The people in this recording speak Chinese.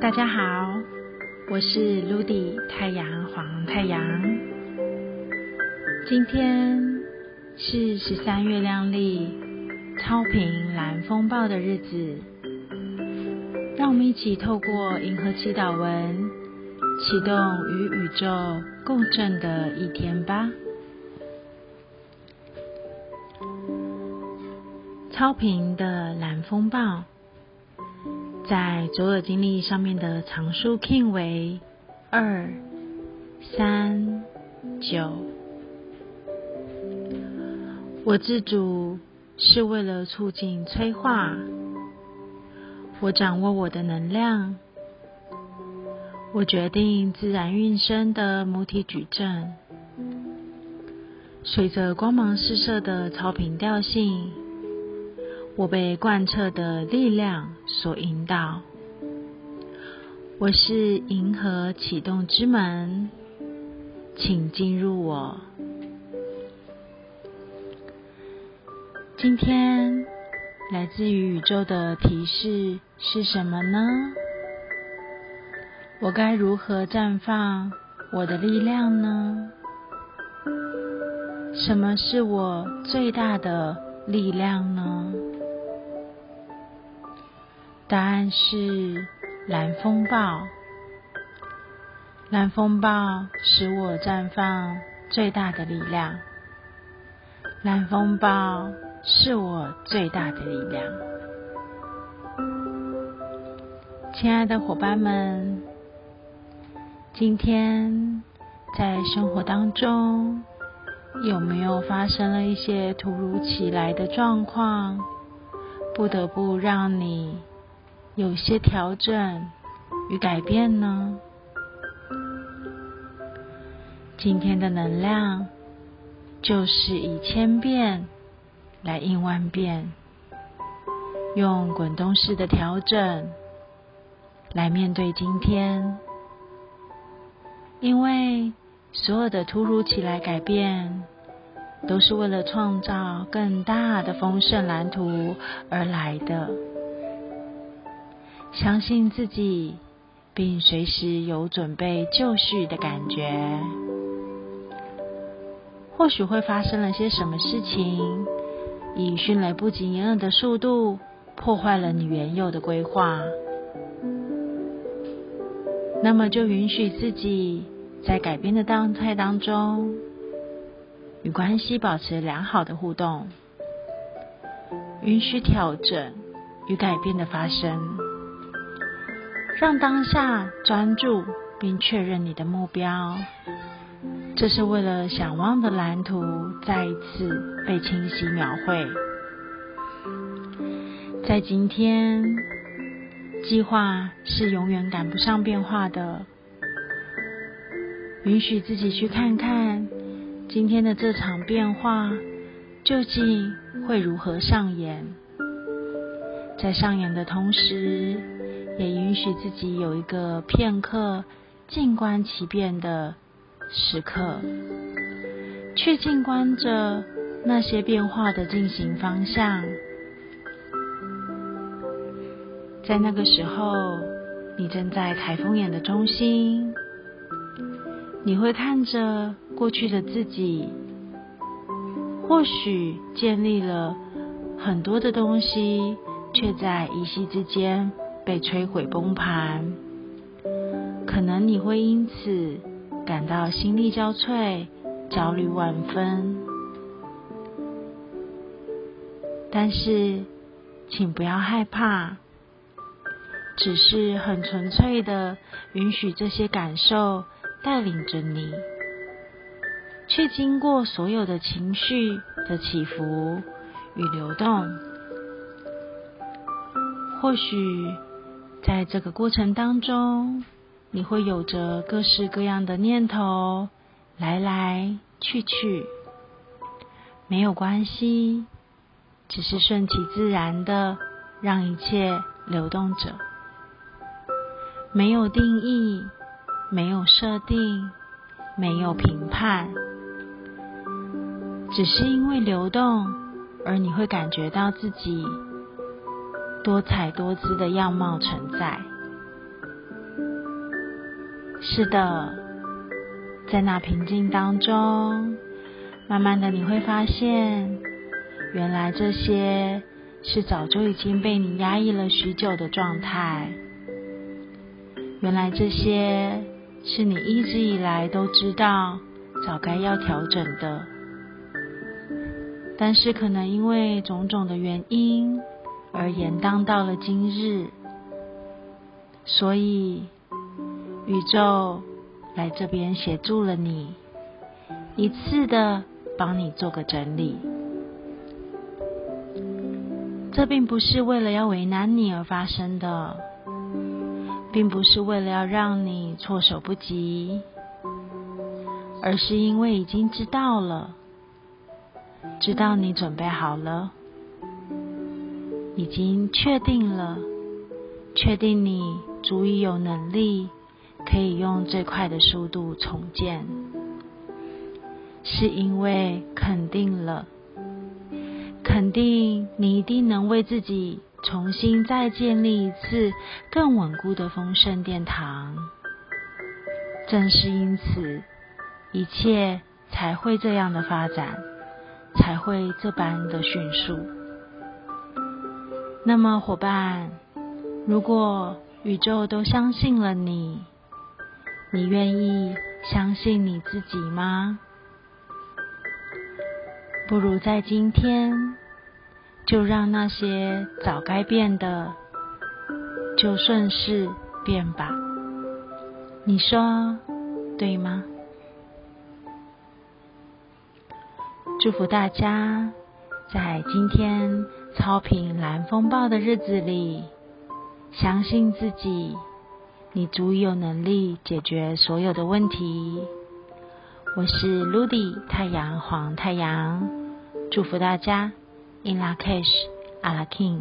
大家好，我是 Ludy 太阳黄太阳。今天是十三月亮丽超频蓝风暴的日子，让我们一起透过银河祈祷文，启动与宇宙共振的一天吧。超频的蓝风暴。在左耳经历上面的常数 king 为二三九。我自主是为了促进催化。我掌握我的能量。我决定自然运生的母体矩阵，随着光芒四射的超频调性。我被贯彻的力量所引导。我是银河启动之门，请进入我。今天来自于宇宙的提示是什么呢？我该如何绽放我的力量呢？什么是我最大的力量呢？答案是蓝风暴。蓝风暴使我绽放最大的力量。蓝风暴是我最大的力量。亲爱的伙伴们，今天在生活当中有没有发生了一些突如其来的状况，不得不让你？有些调整与改变呢？今天的能量就是以千变来应万变，用滚动式的调整来面对今天，因为所有的突如其来改变，都是为了创造更大的丰盛蓝图而来的。相信自己，并随时有准备就绪的感觉。或许会发生了些什么事情，以迅雷不及掩耳的速度破坏了你原有的规划。那么就允许自己在改变的当态当中，与关系保持良好的互动，允许调整与改变的发生。让当下专注并确认你的目标，这是为了想望的蓝图再一次被清晰描绘。在今天，计划是永远赶不上变化的。允许自己去看看今天的这场变化究竟会如何上演，在上演的同时。也允许自己有一个片刻静观其变的时刻，去静观着那些变化的进行方向。在那个时候，你正在台风眼的中心，你会看着过去的自己，或许建立了很多的东西，却在一夕之间。被摧毁崩盘，可能你会因此感到心力交瘁、焦虑万分。但是，请不要害怕，只是很纯粹的允许这些感受带领着你，去经过所有的情绪的起伏与流动。或许。在这个过程当中，你会有着各式各样的念头来来去去，没有关系，只是顺其自然的让一切流动着，没有定义，没有设定，没有评判，只是因为流动，而你会感觉到自己多彩多姿的样貌存在。是的，在那平静当中，慢慢的你会发现，原来这些是早就已经被你压抑了许久的状态。原来这些是你一直以来都知道早该要调整的。但是可能因为种种的原因而延当到了今日，所以宇宙来这边协助了你，一次的帮你做个整理。这并不是为了要为难你而发生的，并不是为了要让你措手不及，而是因为已经知道了。知道你准备好了，已经确定了，确定你足以有能力，可以用最快的速度重建，是因为肯定了，肯定你一定能为自己重新再建立一次更稳固的丰盛殿堂。正是因此，一切才会这样的发展。才会这般的迅速。那么，伙伴，如果宇宙都相信了你，你愿意相信你自己吗？不如在今天，就让那些早该变的，就顺势变吧。你说对吗？祝福大家在今天超频蓝风暴的日子里，相信自己，你足以有能力解决所有的问题。我是 Ludy 太阳黄太阳，祝福大家 In La Cash, A La King。